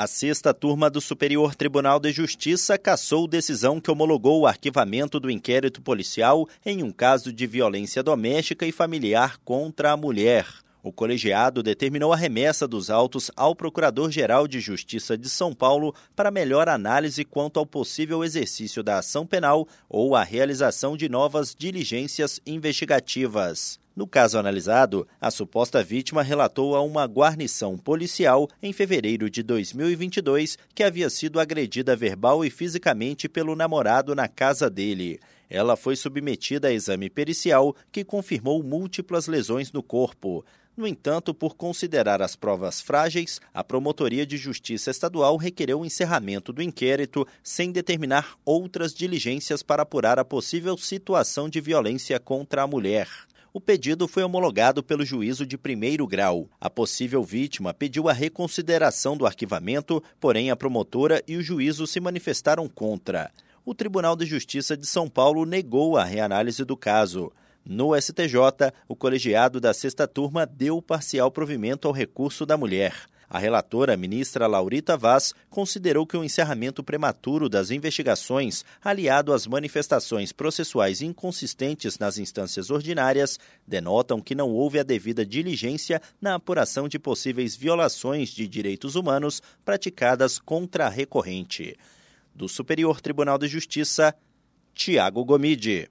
A sexta turma do Superior Tribunal de Justiça cassou decisão que homologou o arquivamento do inquérito policial em um caso de violência doméstica e familiar contra a mulher. O colegiado determinou a remessa dos autos ao Procurador-Geral de Justiça de São Paulo para melhor análise quanto ao possível exercício da ação penal ou a realização de novas diligências investigativas. No caso analisado, a suposta vítima relatou a uma guarnição policial em fevereiro de 2022 que havia sido agredida verbal e fisicamente pelo namorado na casa dele. Ela foi submetida a exame pericial que confirmou múltiplas lesões no corpo. No entanto, por considerar as provas frágeis, a Promotoria de Justiça Estadual requereu o encerramento do inquérito sem determinar outras diligências para apurar a possível situação de violência contra a mulher. O pedido foi homologado pelo juízo de primeiro grau. A possível vítima pediu a reconsideração do arquivamento, porém a promotora e o juízo se manifestaram contra. O Tribunal de Justiça de São Paulo negou a reanálise do caso. No STJ, o colegiado da sexta turma deu parcial provimento ao recurso da mulher. A relatora, ministra Laurita Vaz, considerou que o encerramento prematuro das investigações, aliado às manifestações processuais inconsistentes nas instâncias ordinárias, denotam que não houve a devida diligência na apuração de possíveis violações de direitos humanos praticadas contra a recorrente. Do Superior Tribunal de Justiça, Tiago Gomide.